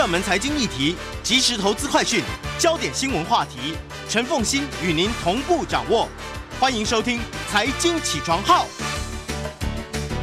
热门财经议题，即时投资快讯，焦点新闻话题，陈凤欣与您同步掌握。欢迎收听《财经起床号》。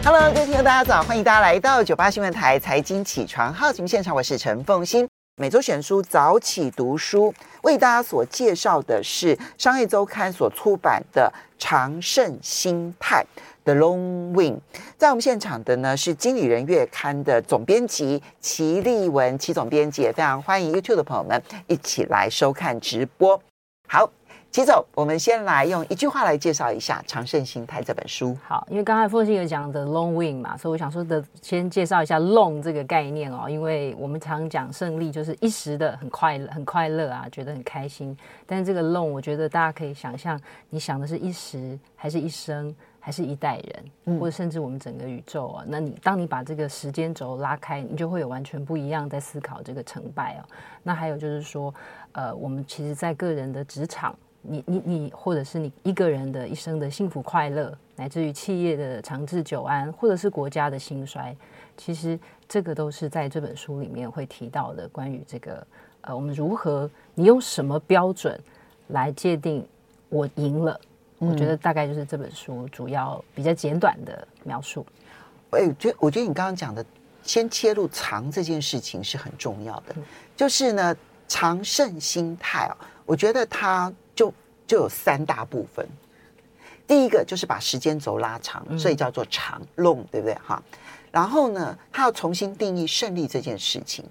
Hello，各位听众，大家早！欢迎大家来到九八新闻台《财经起床号》节目现场，我是陈凤欣。每周选书早起读书，为大家所介绍的是《商业周刊》所出版的《长胜心态》。The Long Win，在我们现场的呢是《经理人月刊》的总编辑齐立文，齐总编辑也非常欢迎 YouTube 的朋友们一起来收看直播。好。齐总，我们先来用一句话来介绍一下《长胜心态》这本书。好，因为刚才凤馨有讲的 long win 嘛，所以我想说的先介绍一下 long 这个概念哦。因为我们常讲胜利就是一时的很快乐，很快乐啊，觉得很开心。但是这个 long，我觉得大家可以想象，你想的是一时，还是一生，还是一代人，嗯、或者甚至我们整个宇宙啊？那你当你把这个时间轴拉开，你就会有完全不一样在思考这个成败哦。那还有就是说，呃，我们其实，在个人的职场。你你你，或者是你一个人的一生的幸福快乐，乃至于企业的长治久安，或者是国家的兴衰，其实这个都是在这本书里面会提到的。关于这个，呃，我们如何，你用什么标准来界定我赢了？嗯、我觉得大概就是这本书主要比较简短的描述。哎，我觉得我觉得你刚刚讲的，先切入长这件事情是很重要的。嗯、就是呢，长胜心态啊，我觉得它。就就有三大部分，第一个就是把时间轴拉长，所以叫做长 long，对不对哈？然后呢，他要重新定义胜利这件事情。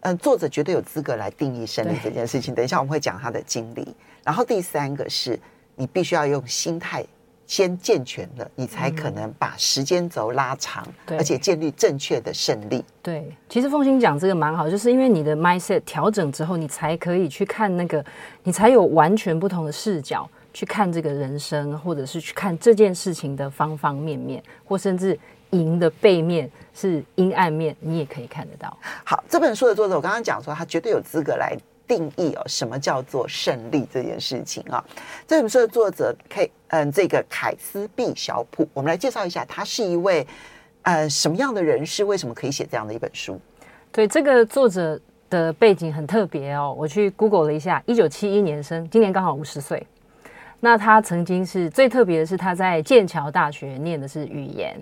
嗯，作者绝对有资格来定义胜利这件事情。等一下我们会讲他的经历。然后第三个是你必须要用心态。先健全了，你才可能把时间轴拉长，嗯、而且建立正确的胜利。对，其实凤馨讲这个蛮好，就是因为你的 mindset 调整之后，你才可以去看那个，你才有完全不同的视角去看这个人生，或者是去看这件事情的方方面面，或甚至赢的背面是阴暗面，你也可以看得到。好，这本书的作者，我刚刚讲说，他绝对有资格来。定义哦，什么叫做胜利这件事情啊？这本书的作者 K，嗯，这个凯斯毕小普，我们来介绍一下，他是一位呃什么样的人士？为什么可以写这样的一本书？对，这个作者的背景很特别哦。我去 Google 了一下，一九七一年生，今年刚好五十岁。那他曾经是最特别的是，他在剑桥大学念的是语言，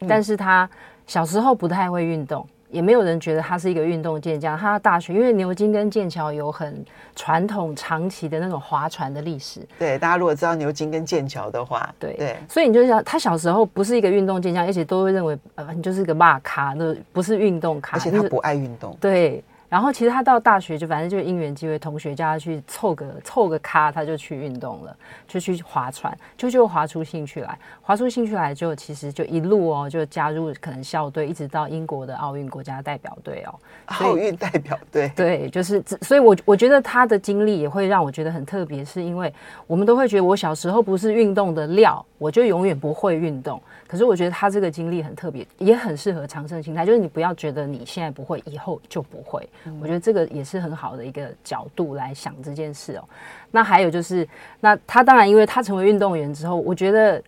嗯、但是他小时候不太会运动。也没有人觉得他是一个运动健将。他大学因为牛津跟剑桥有很传统长期的那种划船的历史。对，大家如果知道牛津跟剑桥的话，对对，所以你就想，他小时候不是一个运动健将，而且都会认为呃，你就是一个骂咖，那不是运动咖，而且他不爱运动。对。然后其实他到大学就反正就因缘机会，同学叫他去凑个凑个咖，他就去运动了，就去划船，就就划出兴趣来，划出兴趣来就其实就一路哦，就加入可能校队，一直到英国的奥运国家代表队哦，奥运代表队，对，就是所以我，我我觉得他的经历也会让我觉得很特别，是因为我们都会觉得我小时候不是运动的料，我就永远不会运动。可是我觉得他这个经历很特别，也很适合长胜心态，就是你不要觉得你现在不会，以后就不会。嗯、我觉得这个也是很好的一个角度来想这件事哦。那还有就是，那他当然因为他成为运动员之后，我觉得，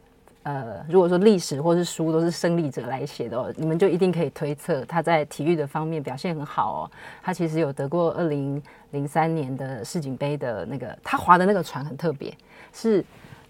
呃，如果说历史或是书都是胜利者来写的哦，你们就一定可以推测他在体育的方面表现很好哦。他其实有得过二零零三年的世锦杯的那个，他划的那个船很特别，是。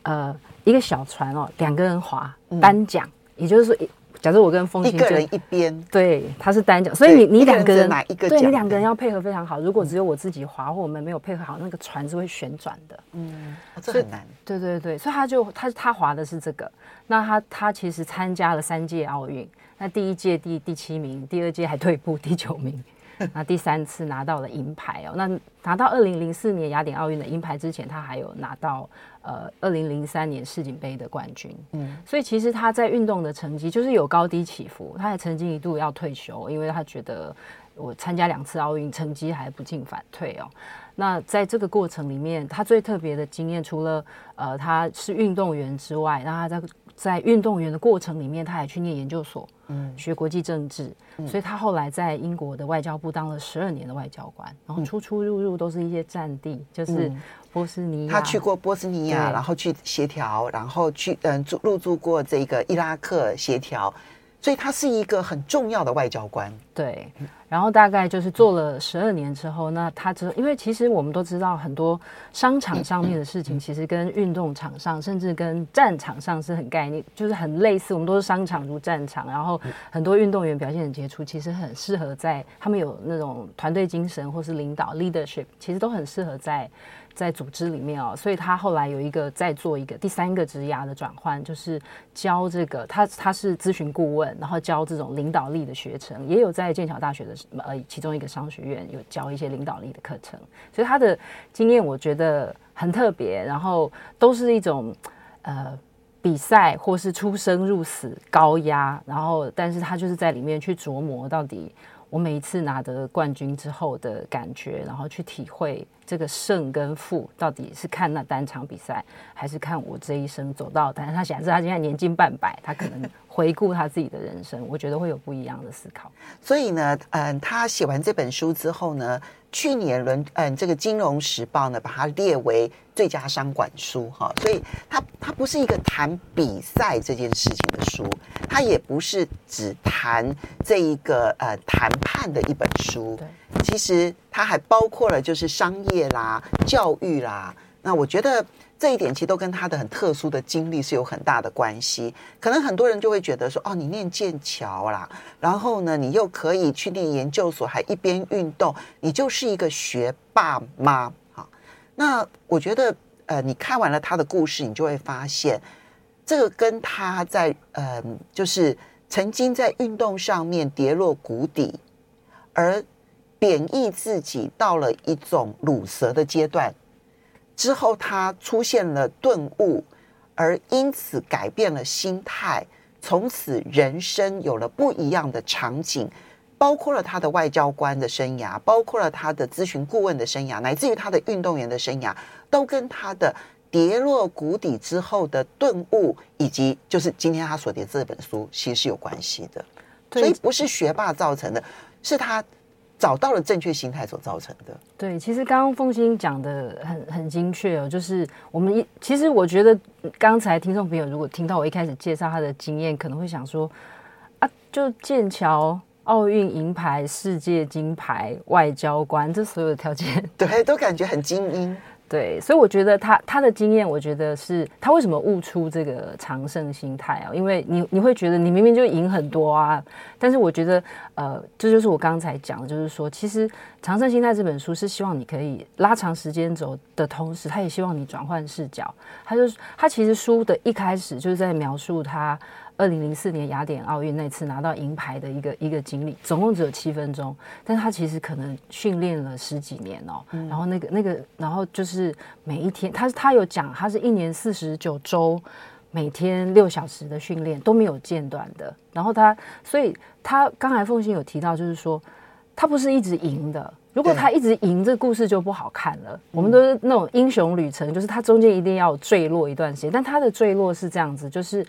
呃，一个小船哦，两个人划单桨，嗯、也就是说，假设我跟风行一个人一边，对，他是单桨，所以你你两个人哪一个对，你两个人要配合非常好。如果只有我自己划，或我们没有配合好，那个船是会旋转的。嗯，这很难。对对对，所以他就他他划的是这个。那他他其实参加了三届奥运，那第一届第第七名，第二届还退步第九名。那第三次拿到了银牌哦，那拿到二零零四年雅典奥运的银牌之前，他还有拿到呃二零零三年世锦杯的冠军。嗯，所以其实他在运动的成绩就是有高低起伏。他还曾经一度要退休，因为他觉得我参加两次奥运，成绩还不进反退哦。那在这个过程里面，他最特别的经验，除了呃他是运动员之外，那他在在运动员的过程里面，他也去念研究所，嗯，学国际政治，嗯、所以他后来在英国的外交部当了十二年的外交官，然后出出入入都是一些战地，嗯、就是波斯尼亚，他去过波斯尼亚，然后去协调，然后去嗯住入住过这个伊拉克协调。所以他是一个很重要的外交官，对。然后大概就是做了十二年之后，那他之后，因为其实我们都知道，很多商场上面的事情，其实跟运动场上，甚至跟战场上是很概念，就是很类似。我们都是商场如战场，然后很多运动员表现很杰出，其实很适合在他们有那种团队精神或是领导 leadership，其实都很适合在。在组织里面哦，所以他后来有一个在做一个第三个职涯的转换，就是教这个他他是咨询顾问，然后教这种领导力的学程，也有在剑桥大学的呃其中一个商学院有教一些领导力的课程，所以他的经验我觉得很特别，然后都是一种呃比赛或是出生入死高压，然后但是他就是在里面去琢磨到底。我每一次拿得冠军之后的感觉，然后去体会这个胜跟负到底是看那单场比赛，还是看我这一生走到。但是他显示他现在年近半百，他可能回顾他自己的人生，我觉得会有不一样的思考。所以呢，嗯，他写完这本书之后呢，去年轮嗯这个《金融时报》呢把它列为最佳商管书哈。所以他他不是一个谈比赛这件事情的书，他也不是只谈这一个呃谈。判的一本书，对其实它还包括了就是商业啦、教育啦。那我觉得这一点其实都跟他的很特殊的经历是有很大的关系。可能很多人就会觉得说，哦，你念剑桥啦，然后呢，你又可以去念研究所，还一边运动，你就是一个学霸吗？好，那我觉得，呃，你看完了他的故事，你就会发现，这个跟他在嗯、就是曾经在运动上面跌落谷底。而贬抑自己到了一种鲁蛇的阶段之后，他出现了顿悟，而因此改变了心态，从此人生有了不一样的场景，包括了他的外交官的生涯，包括了他的咨询顾问的生涯，乃至于他的运动员的生涯，都跟他的跌落谷底之后的顿悟，以及就是今天他所写这本书，其实是有关系的。所以不是学霸造成的。是他找到了正确心态所造成的。对，其实刚刚凤欣讲的很很精确哦，就是我们一其实我觉得刚才听众朋友如果听到我一开始介绍他的经验，可能会想说啊，就剑桥奥运银牌、世界金牌、外交官，这所有的条件，对，都感觉很精英。对，所以我觉得他他的经验，我觉得是他为什么悟出这个常胜心态啊？因为你你会觉得你明明就赢很多啊，但是我觉得呃，这就是我刚才讲的，就是说，其实《常胜心态》这本书是希望你可以拉长时间轴的同时，他也希望你转换视角。他就他其实书的一开始就是在描述他。二零零四年雅典奥运那次拿到银牌的一个一个经历，总共只有七分钟，但他其实可能训练了十几年哦。嗯、然后那个那个，然后就是每一天，他他有讲，他是一年四十九周，每天六小时的训练都没有间断的。然后他，所以他刚才凤馨有提到，就是说他不是一直赢的。如果他一直赢，这故事就不好看了。我们都是那种英雄旅程，就是他中间一定要坠落一段时间，但他的坠落是这样子，就是。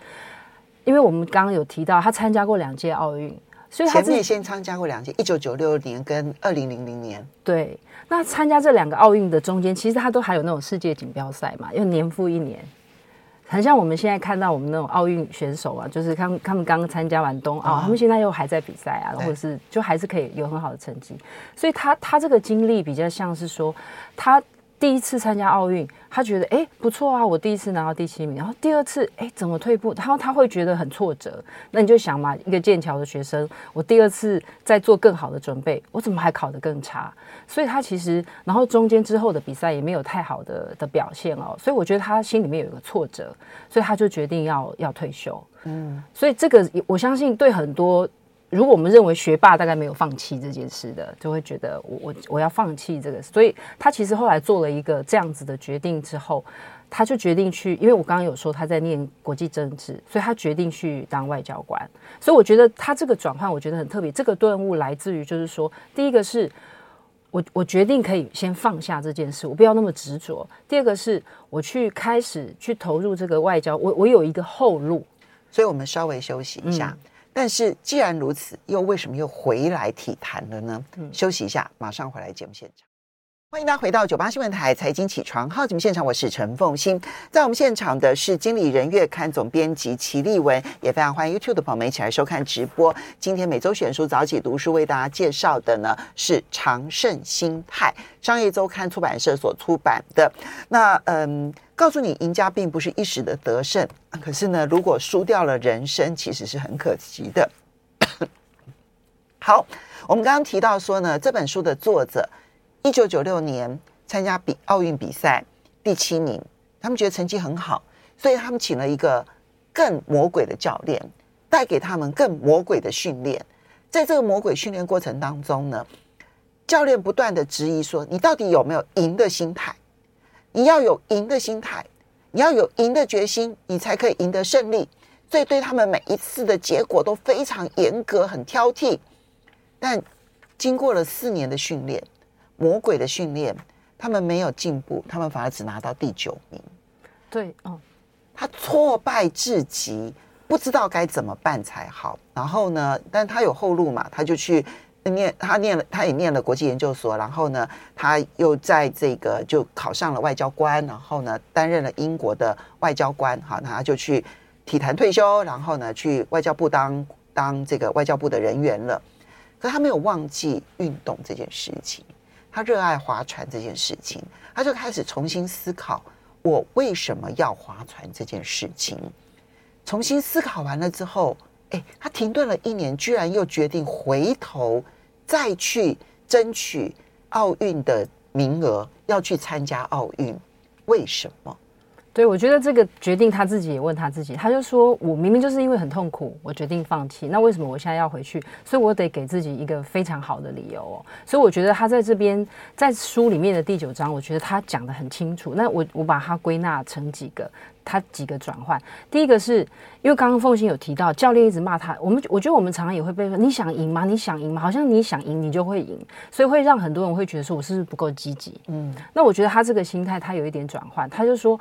因为我们刚刚有提到，他参加过两届奥运，所以他前面先参加过两届，一九九六年跟二零零零年。对，那参加这两个奥运的中间，其实他都还有那种世界锦标赛嘛，又年复一年，很像我们现在看到我们那种奥运选手啊，就是他们他们刚刚参加完冬奥，哦，他们现在又还在比赛啊，或者是就还是可以有很好的成绩，所以他他这个经历比较像是说他。第一次参加奥运，他觉得哎不错啊，我第一次拿到第七名。然后第二次哎怎么退步？然后他会觉得很挫折。那你就想嘛，一个剑桥的学生，我第二次再做更好的准备，我怎么还考得更差？所以他其实，然后中间之后的比赛也没有太好的的表现哦。所以我觉得他心里面有一个挫折，所以他就决定要要退休。嗯，所以这个我相信对很多如果我们认为学霸大概没有放弃这件事的，就会觉得我我我要放弃这个。所以他其实后来做了一个这样子的决定之后，他就决定去，因为我刚刚有说他在念国际政治，所以他决定去当外交官。所以我觉得他这个转换，我觉得很特别。这个顿悟来自于就是说，第一个是我我决定可以先放下这件事，我不要那么执着。第二个是我去开始去投入这个外交，我我有一个后路。所以我们稍微休息一下。嗯但是既然如此，又为什么又回来体坛了呢？嗯，休息一下，马上回来节目现场。欢迎大家回到九八新闻台财经起床号节目现场，我是陈凤欣。在我们现场的是经理人月刊总编辑齐立文，也非常欢迎 YouTube 的朋友们一起来收看直播。今天每周选书早起读书为大家介绍的呢是《长胜心态》，商业周刊出版社所出版的。那嗯。告诉你，赢家并不是一时的得胜，可是呢，如果输掉了人生，其实是很可惜的。好，我们刚刚提到说呢，这本书的作者，一九九六年参加比奥运比赛第七名，他们觉得成绩很好，所以他们请了一个更魔鬼的教练，带给他们更魔鬼的训练。在这个魔鬼训练过程当中呢，教练不断的质疑说：“你到底有没有赢的心态？”你要有赢的心态，你要有赢的决心，你才可以赢得胜利。所以对他们每一次的结果都非常严格，很挑剔。但经过了四年的训练，魔鬼的训练，他们没有进步，他们反而只拿到第九名。对，哦，他挫败至极，不知道该怎么办才好。然后呢，但他有后路嘛，他就去。念他念了，他也念了国际研究所，然后呢，他又在这个就考上了外交官，然后呢，担任了英国的外交官，好，那他就去体坛退休，然后呢，去外交部当当这个外交部的人员了。可他没有忘记运动这件事情，他热爱划船这件事情，他就开始重新思考我为什么要划船这件事情。重新思考完了之后，哎，他停顿了一年，居然又决定回头。再去争取奥运的名额，要去参加奥运，为什么？对，我觉得这个决定他自己也问他自己，他就说：“我明明就是因为很痛苦，我决定放弃。那为什么我现在要回去？所以我得给自己一个非常好的理由哦。所以我觉得他在这边在书里面的第九章，我觉得他讲的很清楚。那我我把它归纳成几个。”他几个转换，第一个是因为刚刚凤馨有提到教练一直骂他，我们我觉得我们常常也会被说，你想赢吗？你想赢吗？好像你想赢你就会赢，所以会让很多人会觉得说我是不是不够积极？嗯，那我觉得他这个心态他有一点转换，他就说，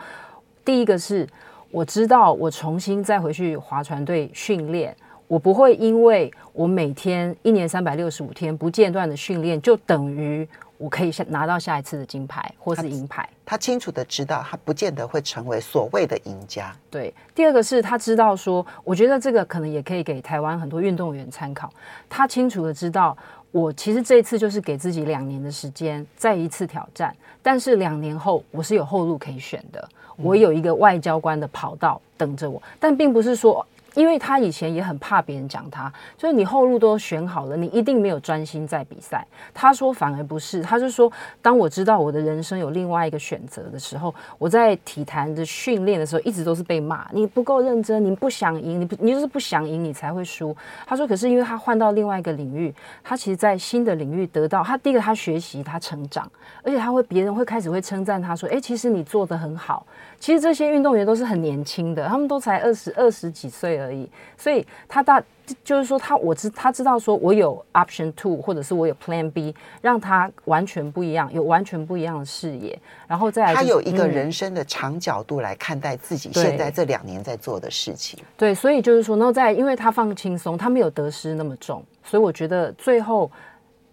第一个是我知道我重新再回去划船队训练，我不会因为我每天一年三百六十五天不间断的训练就等于。我可以下拿到下一次的金牌或是银牌他。他清楚的知道，他不见得会成为所谓的赢家。对，第二个是他知道说，我觉得这个可能也可以给台湾很多运动员参考。他清楚的知道，我其实这一次就是给自己两年的时间，再一次挑战。但是两年后，我是有后路可以选的，我有一个外交官的跑道等着我。但并不是说。因为他以前也很怕别人讲他，就是你后路都选好了，你一定没有专心在比赛。他说反而不是，他就说，当我知道我的人生有另外一个选择的时候，我在体坛的训练的时候，一直都是被骂，你不够认真，你不想赢，你不你就是不想赢，你才会输。他说，可是因为他换到另外一个领域，他其实在新的领域得到他第一个他学习他成长，而且他会别人会开始会称赞他说，哎，其实你做得很好。其实这些运动员都是很年轻的，他们都才二十二十几岁而已，所以他大就是说他我知他知道说我有 option two 或者是我有 plan B，让他完全不一样，有完全不一样的视野，然后再来、就是、他有一个人生的长角度来看待自己现在这两年在做的事情。对，对，所以就是说，然后再因为他放轻松，他没有得失那么重，所以我觉得最后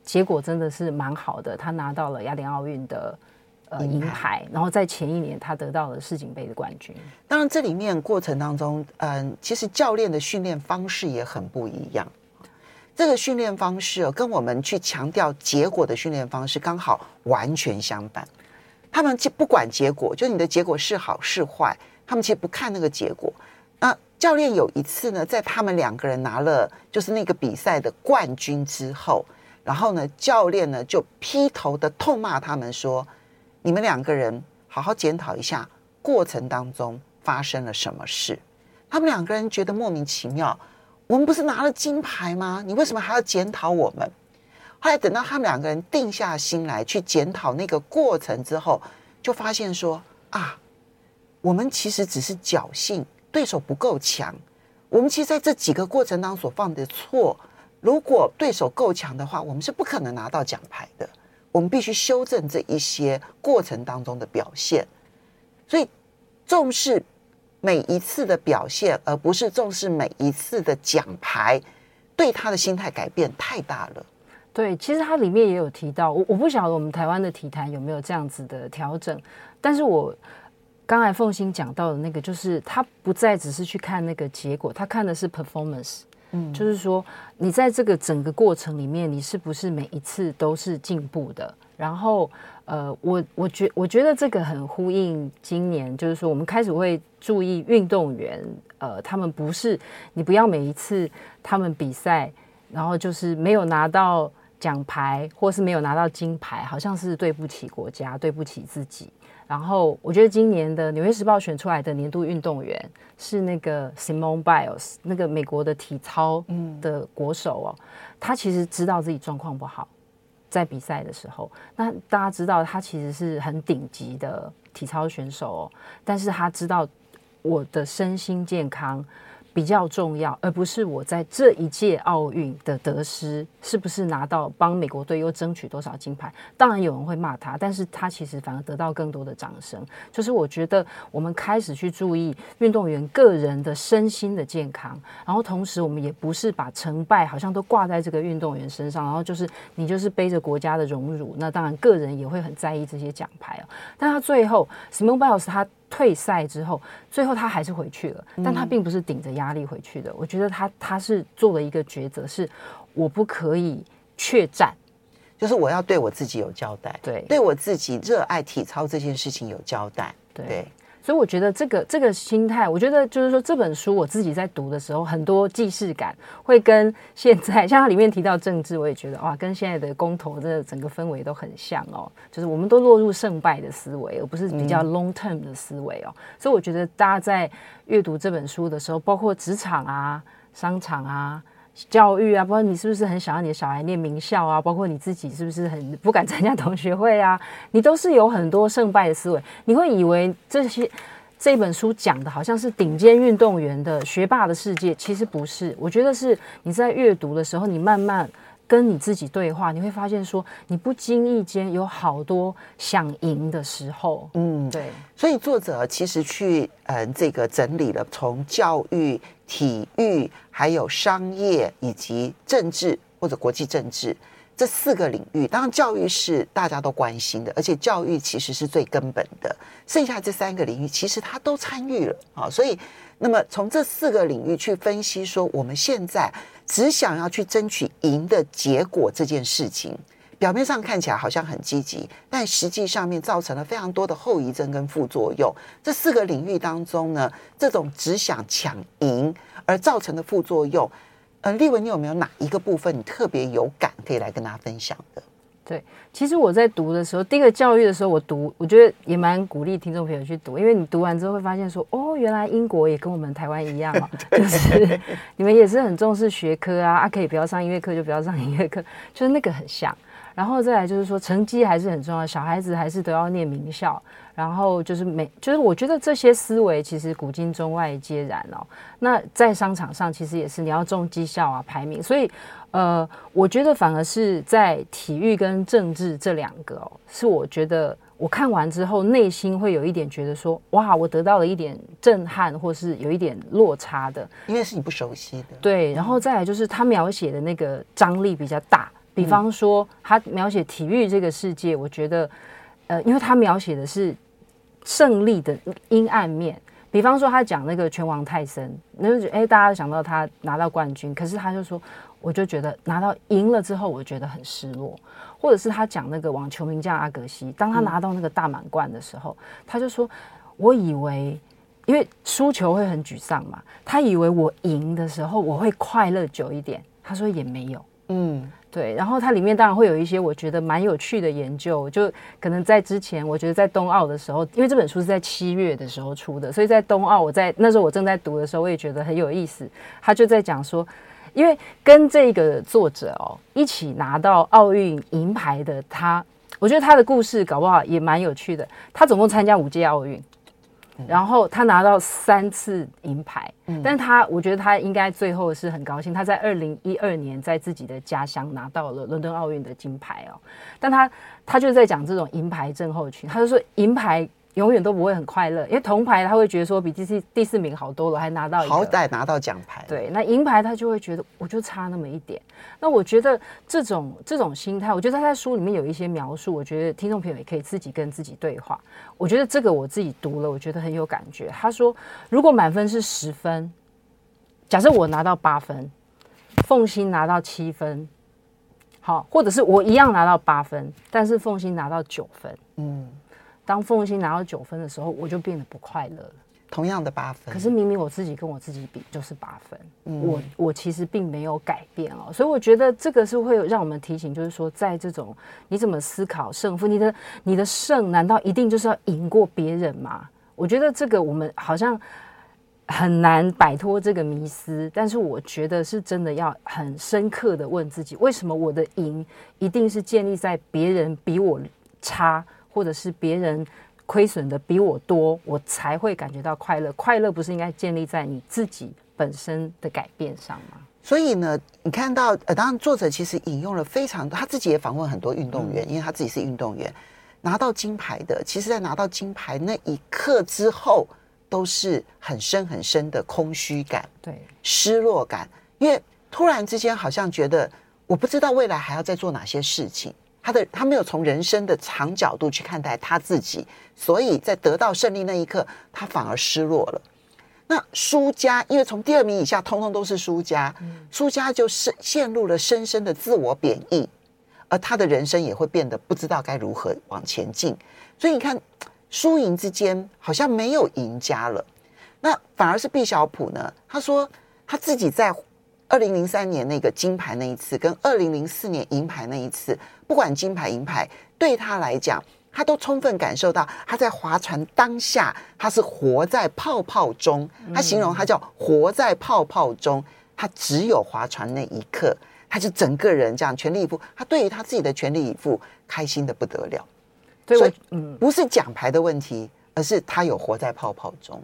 结果真的是蛮好的，他拿到了亚联奥运的。呃，银牌，然后在前一年他得到了世锦杯的冠军。当然，这里面过程当中，嗯，其实教练的训练方式也很不一样。这个训练方式跟我们去强调结果的训练方式刚好完全相反。他们不管结果，就你的结果是好是坏，他们其实不看那个结果。那教练有一次呢，在他们两个人拿了就是那个比赛的冠军之后，然后呢，教练呢就劈头的痛骂他们说。你们两个人好好检讨一下过程当中发生了什么事。他们两个人觉得莫名其妙。我们不是拿了金牌吗？你为什么还要检讨我们？后来等到他们两个人定下心来去检讨那个过程之后，就发现说啊，我们其实只是侥幸，对手不够强。我们其实在这几个过程当中所犯的错，如果对手够强的话，我们是不可能拿到奖牌的。我们必须修正这一些过程当中的表现，所以重视每一次的表现，而不是重视每一次的奖牌，对他的心态改变太大了。对，其实它里面也有提到，我我不晓得我们台湾的体坛有没有这样子的调整，但是我刚才凤馨讲到的那个，就是他不再只是去看那个结果，他看的是 performance，嗯，就是说你在这个整个过程里面，你是不是每一次都是进步的？然后，呃，我我觉我觉得这个很呼应今年，就是说我们开始会注意运动员，呃，他们不是你不要每一次他们比赛，然后就是没有拿到。奖牌，或是没有拿到金牌，好像是对不起国家，对不起自己。然后我觉得今年的《纽约时报》选出来的年度运动员是那个 Simone Biles，那个美国的体操的国手哦。他其实知道自己状况不好，在比赛的时候，那大家知道他其实是很顶级的体操选手哦，但是他知道我的身心健康。比较重要，而不是我在这一届奥运的得失是不是拿到帮美国队又争取多少金牌？当然有人会骂他，但是他其实反而得到更多的掌声。就是我觉得我们开始去注意运动员个人的身心的健康，然后同时我们也不是把成败好像都挂在这个运动员身上，然后就是你就是背着国家的荣辱，那当然个人也会很在意这些奖牌哦。但他最后 s m o n b i l e s 他。退赛之后，最后他还是回去了，但他并不是顶着压力回去的。我觉得他他是做了一个抉择，是我不可以怯战，就是我要对我自己有交代，对，对我自己热爱体操这件事情有交代，对。对所以我觉得这个这个心态，我觉得就是说这本书我自己在读的时候，很多既视感会跟现在像它里面提到政治，我也觉得哇，跟现在的公投的整个氛围都很像哦。就是我们都落入胜败的思维，而不是比较 long term 的思维哦。所以我觉得大家在阅读这本书的时候，包括职场啊、商场啊。教育啊，包括你是不是很想要你的小孩念名校啊？包括你自己是不是很不敢参加同学会啊？你都是有很多胜败的思维。你会以为这些这本书讲的好像是顶尖运动员的学霸的世界，其实不是。我觉得是你在阅读的时候，你慢慢跟你自己对话，你会发现说，你不经意间有好多想赢的时候。嗯，对。所以作者其实去嗯这个整理了从教育。体育、还有商业以及政治或者国际政治这四个领域，当然教育是大家都关心的，而且教育其实是最根本的。剩下这三个领域，其实他都参与了啊。所以，那么从这四个领域去分析，说我们现在只想要去争取赢的结果这件事情。表面上看起来好像很积极，但实际上面造成了非常多的后遗症跟副作用。这四个领域当中呢，这种只想抢赢而造成的副作用，呃，立文，你有没有哪一个部分你特别有感，可以来跟大家分享的？对，其实我在读的时候，第一个教育的时候，我读，我觉得也蛮鼓励听众朋友去读，因为你读完之后会发现说，哦，原来英国也跟我们台湾一样啊，就是你们也是很重视学科啊，啊，可以不要上音乐课就不要上音乐课，就是那个很像。然后再来就是说，成绩还是很重要，小孩子还是都要念名校。然后就是每，就是我觉得这些思维其实古今中外皆然哦。那在商场上，其实也是你要重绩效啊，排名。所以，呃，我觉得反而是在体育跟政治这两个哦，是我觉得我看完之后内心会有一点觉得说，哇，我得到了一点震撼，或是有一点落差的，因为是你不熟悉的。对，然后再来就是他描写的那个张力比较大。比方说，他描写体育这个世界，我觉得，呃，因为他描写的是胜利的阴暗面。比方说，他讲那个拳王泰森，那就哎，大家想到他拿到冠军，可是他就说，我就觉得拿到赢了之后，我觉得很失落。或者是他讲那个网球名将阿格西，当他拿到那个大满贯的时候，他就说，我以为，因为输球会很沮丧嘛，他以为我赢的时候我会快乐久一点，他说也没有，嗯。对，然后它里面当然会有一些我觉得蛮有趣的研究，就可能在之前，我觉得在冬奥的时候，因为这本书是在七月的时候出的，所以在冬奥，我在那时候我正在读的时候，我也觉得很有意思。他就在讲说，因为跟这个作者哦一起拿到奥运银牌的他，我觉得他的故事搞不好也蛮有趣的。他总共参加五届奥运。然后他拿到三次银牌，嗯、但他我觉得他应该最后是很高兴，他在二零一二年在自己的家乡拿到了伦敦奥运的金牌哦，但他他就在讲这种银牌症候群，他就说银牌。永远都不会很快乐，因为铜牌他会觉得说比第四第四名好多了，还拿到好歹拿到奖牌。对，那银牌他就会觉得我就差那么一点。那我觉得这种这种心态，我觉得他在书里面有一些描述，我觉得听众朋友也可以自己跟自己对话。我觉得这个我自己读了，我觉得很有感觉。他说，如果满分是十分，假设我拿到八分，凤欣拿到七分，好，或者是我一样拿到八分，但是凤欣拿到九分，嗯。当凤欣拿到九分的时候，我就变得不快乐了。同样的八分，可是明明我自己跟我自己比就是八分，嗯、我我其实并没有改变哦。所以我觉得这个是会让我们提醒，就是说，在这种你怎么思考胜负，你的你的胜难道一定就是要赢过别人吗？我觉得这个我们好像很难摆脱这个迷思。但是我觉得是真的要很深刻的问自己，为什么我的赢一定是建立在别人比我差？或者是别人亏损的比我多，我才会感觉到快乐。快乐不是应该建立在你自己本身的改变上吗？所以呢，你看到呃，当然作者其实引用了非常多，他自己也访问很多运动员，嗯、因为他自己是运动员，拿到金牌的，其实在拿到金牌那一刻之后，都是很深很深的空虚感，对，失落感，因为突然之间好像觉得我不知道未来还要再做哪些事情。他的他没有从人生的长角度去看待他自己，所以在得到胜利那一刻，他反而失落了。那输家，因为从第二名以下，通通都是输家，输家就是陷入了深深的自我贬义，而他的人生也会变得不知道该如何往前进。所以你看，输赢之间好像没有赢家了，那反而是毕小普呢？他说他自己在。二零零三年那个金牌那一次，跟二零零四年银牌那一次，不管金牌银牌，对他来讲，他都充分感受到他在划船当下，他是活在泡泡中。他形容他叫活在泡泡中，他只有划船那一刻，他就整个人这样全力以赴。他对于他自己的全力以赴，开心的不得了。所以，嗯，不是奖牌的问题，而是他有活在泡泡中。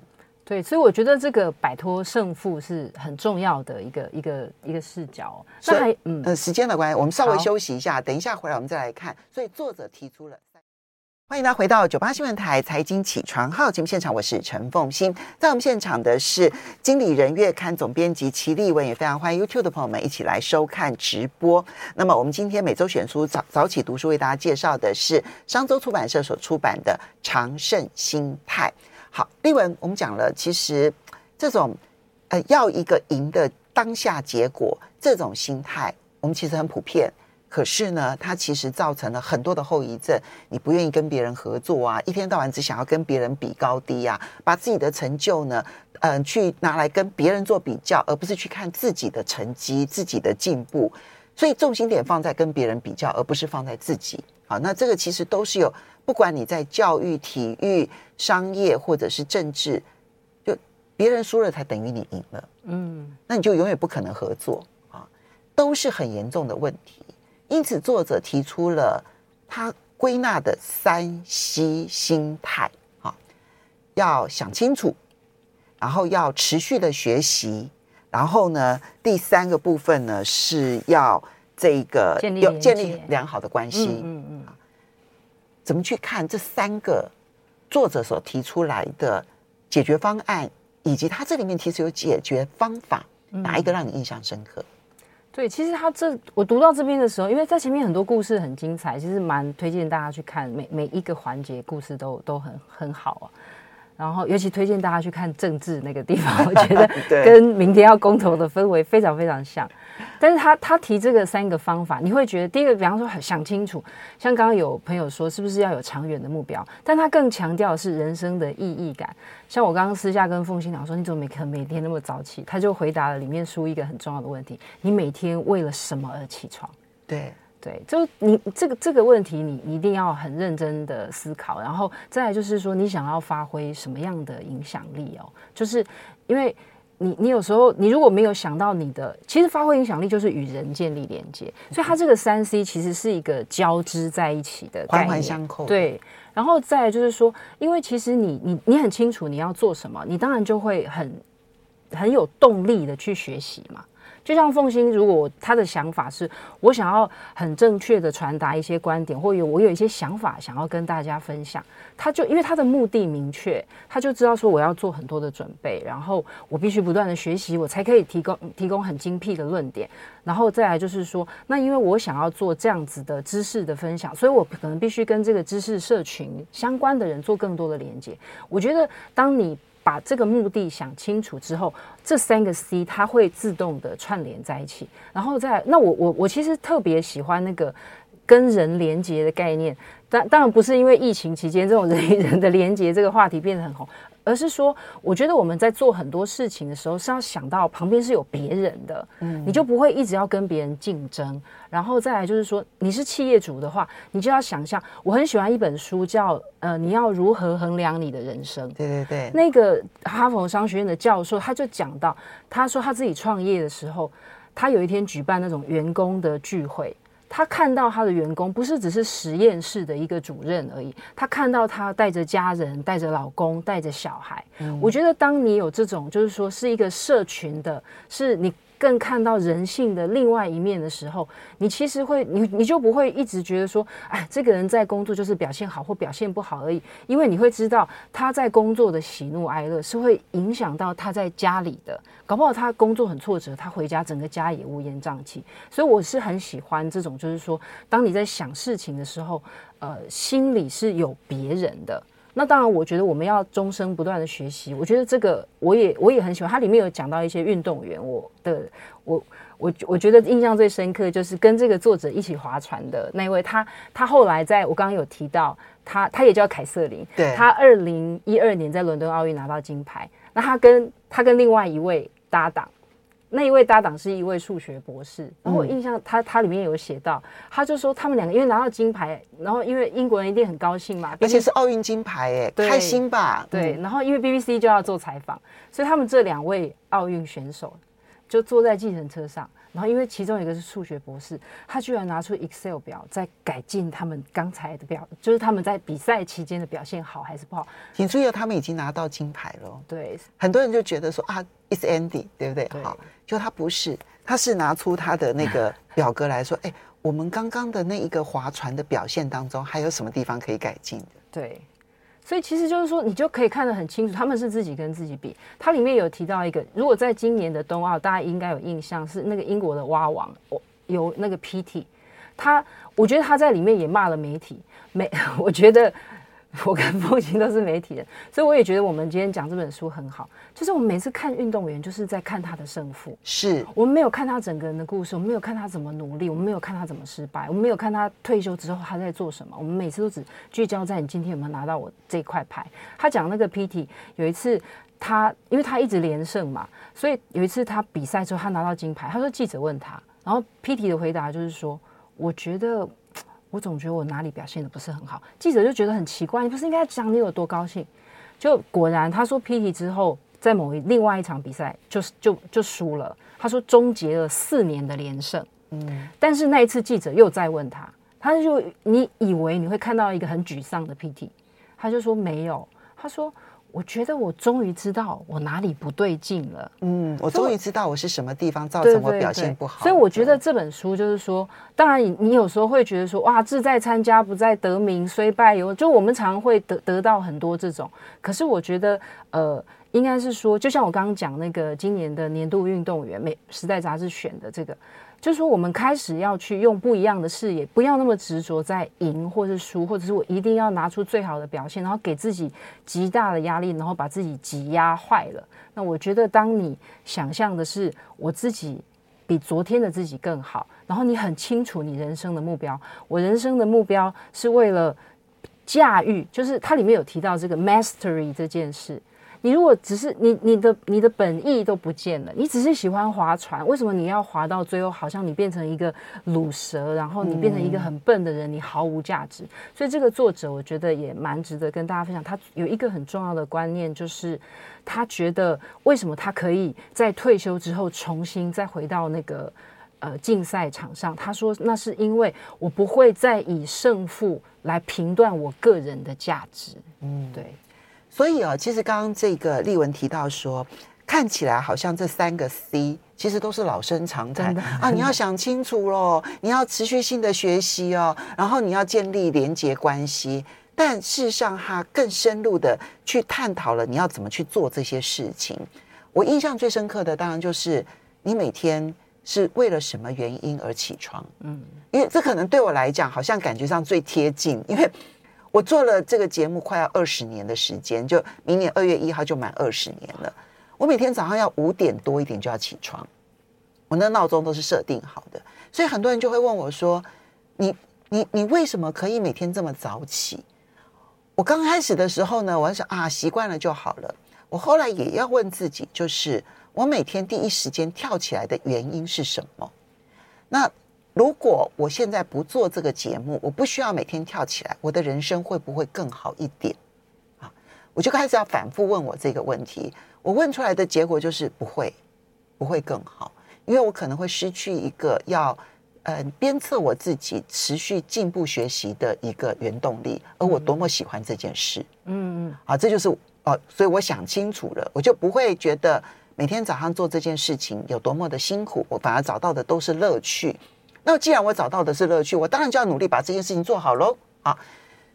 对，所以我觉得这个摆脱胜负是很重要的一个一个一个视角。那还嗯，呃，时间的关系，我们稍微休息一下，等一下回来我们再来看。所以作者提出了，欢迎大家回到九八新闻台财经起床号节目现场，我是陈凤欣，在我们现场的是经理人月刊总编辑齐立文，也非常欢迎 YouTube 的朋友们一起来收看直播。那么我们今天每周选书早早起读书为大家介绍的是商周出版社所出版的《长盛心态》。好，立文，我们讲了，其实这种呃要一个赢的当下结果，这种心态，我们其实很普遍。可是呢，它其实造成了很多的后遗症。你不愿意跟别人合作啊，一天到晚只想要跟别人比高低啊，把自己的成就呢，嗯、去拿来跟别人做比较，而不是去看自己的成绩、自己的进步。所以重心点放在跟别人比较，而不是放在自己。好，那这个其实都是有。不管你在教育、体育、商业或者是政治，就别人输了才等于你赢了，嗯，那你就永远不可能合作啊，都是很严重的问题。因此，作者提出了他归纳的三 C 心态啊，要想清楚，然后要持续的学习，然后呢，第三个部分呢是要这个有建立良好的关系，嗯嗯。嗯怎么去看这三个作者所提出来的解决方案，以及他这里面其实有解决方法，哪一个让你印象深刻？嗯、对，其实他这我读到这边的时候，因为在前面很多故事很精彩，其实蛮推荐大家去看，每每一个环节故事都都很很好啊。然后尤其推荐大家去看政治那个地方，我觉得 跟明天要公投的氛围非常非常像。但是他他提这个三个方法，你会觉得第一个，比方说想清楚，像刚刚有朋友说，是不是要有长远的目标？但他更强调的是人生的意义感。像我刚刚私下跟凤新讲说，你怎么每可能每天那么早起？他就回答了里面书一个很重要的问题：你每天为了什么而起床？对对，就你这个这个问题，你一定要很认真的思考，然后再来就是说，你想要发挥什么样的影响力哦？就是因为。你你有时候你如果没有想到你的，其实发挥影响力就是与人建立连接，所以它这个三 C 其实是一个交织在一起的，环环相扣。对，然后再来就是说，因为其实你你你很清楚你要做什么，你当然就会很很有动力的去学习嘛。就像凤馨，如果他的想法是我想要很正确的传达一些观点，或有我有一些想法想要跟大家分享，他就因为他的目的明确，他就知道说我要做很多的准备，然后我必须不断的学习，我才可以提供提供很精辟的论点。然后再来就是说，那因为我想要做这样子的知识的分享，所以我可能必须跟这个知识社群相关的人做更多的连接。我觉得当你。把这个目的想清楚之后，这三个 C 它会自动的串联在一起，然后再那我我我其实特别喜欢那个跟人连接的概念，但当然不是因为疫情期间这种人与人的连接这个话题变得很红。而是说，我觉得我们在做很多事情的时候，是要想到旁边是有别人的，嗯，你就不会一直要跟别人竞争。然后再来就是说，你是企业主的话，你就要想象，我很喜欢一本书叫呃，你要如何衡量你的人生？对对对，那个哈佛商学院的教授他就讲到，他说他自己创业的时候，他有一天举办那种员工的聚会。他看到他的员工不是只是实验室的一个主任而已，他看到他带着家人、带着老公、带着小孩。嗯。我觉得，当你有这种，就是说是一个社群的，是你。更看到人性的另外一面的时候，你其实会，你你就不会一直觉得说，哎，这个人在工作就是表现好或表现不好而已，因为你会知道他在工作的喜怒哀乐是会影响到他在家里的，搞不好他工作很挫折，他回家整个家也乌烟瘴气。所以我是很喜欢这种，就是说，当你在想事情的时候，呃，心里是有别人的。那当然，我觉得我们要终生不断的学习。我觉得这个我也我也很喜欢。它里面有讲到一些运动员，我的我我我觉得印象最深刻就是跟这个作者一起划船的那位，他他后来在我刚刚有提到他，他也叫凯瑟琳，对，他二零一二年在伦敦奥运拿到金牌。那他跟他跟另外一位搭档。那一位搭档是一位数学博士，然后我印象他他里面有写到，他就说他们两个因为拿到金牌，然后因为英国人一定很高兴嘛，而且是奥运金牌哎，开心吧？对，然后因为 BBC 就要做采访，所以他们这两位奥运选手就坐在计程车上。然后，因为其中一个是数学博士，他居然拿出 Excel 表在改进他们刚才的表，就是他们在比赛期间的表现好还是不好。请注意，他们已经拿到金牌了。对，很多人就觉得说啊，It's Andy，对不对？对。好，就他不是，他是拿出他的那个 表格来说，哎，我们刚刚的那一个划船的表现当中，还有什么地方可以改进的？对。所以其实就是说，你就可以看得很清楚，他们是自己跟自己比。它里面有提到一个，如果在今年的冬奥，大家应该有印象，是那个英国的蛙王，我有那个 PT，他，我觉得他在里面也骂了媒体，没，我觉得。我跟父亲都是媒体人，所以我也觉得我们今天讲这本书很好。就是我们每次看运动员，就是在看他的胜负，是我们没有看他整个人的故事，我们没有看他怎么努力，我们没有看他怎么失败，我们没有看他退休之后他在做什么。我们每次都只聚焦在你今天有没有拿到我这块牌。他讲那个 PT 有一次他，因为他一直连胜嘛，所以有一次他比赛之后他拿到金牌，他说记者问他，然后 PT 的回答就是说，我觉得。我总觉得我哪里表现的不是很好，记者就觉得很奇怪，你不是应该讲你有多高兴？就果然他说 PT 之后，在某一另外一场比赛就是就就输了，他说终结了四年的连胜。嗯，但是那一次记者又再问他，他就你以为你会看到一个很沮丧的 PT，他就说没有，他说。我觉得我终于知道我哪里不对劲了。嗯，我终于知道我是什么地方造成我表现不好。所以我觉得这本书就是说，当然你有时候会觉得说，哇，志在参加不在得名，虽败犹，就我们常会得得到很多这种。可是我觉得，呃，应该是说，就像我刚刚讲那个今年的年度运动员，美时代杂志选的这个。就是说，我们开始要去用不一样的视野，不要那么执着在赢或是输，或者是我一定要拿出最好的表现，然后给自己极大的压力，然后把自己挤压坏了。那我觉得，当你想象的是我自己比昨天的自己更好，然后你很清楚你人生的目标，我人生的目标是为了驾驭，就是它里面有提到这个 mastery 这件事。你如果只是你你的你的本意都不见了，你只是喜欢划船，为什么你要划到最后，好像你变成一个鲁蛇，然后你变成一个很笨的人，你毫无价值。所以这个作者我觉得也蛮值得跟大家分享。他有一个很重要的观念，就是他觉得为什么他可以在退休之后重新再回到那个呃竞赛场上？他说那是因为我不会再以胜负来评断我个人的价值。嗯，对。所以啊，其实刚刚这个丽文提到说，看起来好像这三个 C 其实都是老生常谈啊。你要想清楚喽，你要持续性的学习哦，然后你要建立连结关系。但事实上，他更深入的去探讨了你要怎么去做这些事情。我印象最深刻的，当然就是你每天是为了什么原因而起床。嗯，因为这可能对我来讲，好像感觉上最贴近，因为。我做了这个节目快要二十年的时间，就明年二月一号就满二十年了。我每天早上要五点多一点就要起床，我那闹钟都是设定好的，所以很多人就会问我说：“你你你为什么可以每天这么早起？”我刚开始的时候呢，我想啊，习惯了就好了。我后来也要问自己，就是我每天第一时间跳起来的原因是什么？那。如果我现在不做这个节目，我不需要每天跳起来，我的人生会不会更好一点？啊，我就开始要反复问我这个问题。我问出来的结果就是不会，不会更好，因为我可能会失去一个要呃鞭策我自己持续进步学习的一个原动力，而我多么喜欢这件事。嗯嗯，啊，这就是哦，所以我想清楚了，我就不会觉得每天早上做这件事情有多么的辛苦，我反而找到的都是乐趣。那既然我找到的是乐趣，我当然就要努力把这件事情做好喽啊！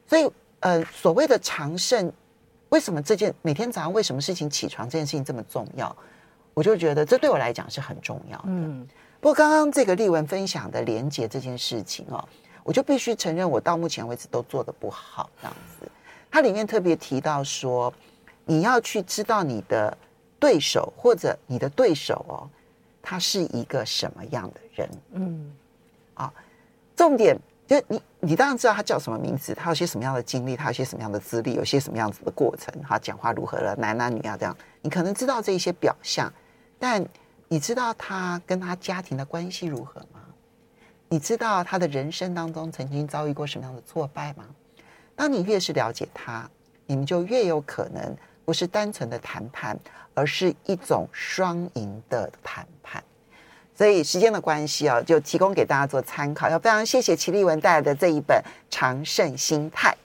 所以，呃，所谓的长盛，为什么这件每天早上为什么事情起床这件事情这么重要？我就觉得这对我来讲是很重要的。嗯，不过刚刚这个丽文分享的连接这件事情哦，我就必须承认，我到目前为止都做的不好。这样子，它里面特别提到说，你要去知道你的对手或者你的对手哦，他是一个什么样的人？嗯。啊，重点就你，你当然知道他叫什么名字，他有些什么样的经历，他有些什么样的资历，有些什么样子的过程，他讲话如何了，男啊女啊这样，你可能知道这一些表象，但你知道他跟他家庭的关系如何吗？你知道他的人生当中曾经遭遇过什么样的挫败吗？当你越是了解他，你们就越有可能不是单纯的谈判，而是一种双赢的谈判。所以时间的关系啊，就提供给大家做参考。要非常谢谢齐丽文带来的这一本《长胜心态》。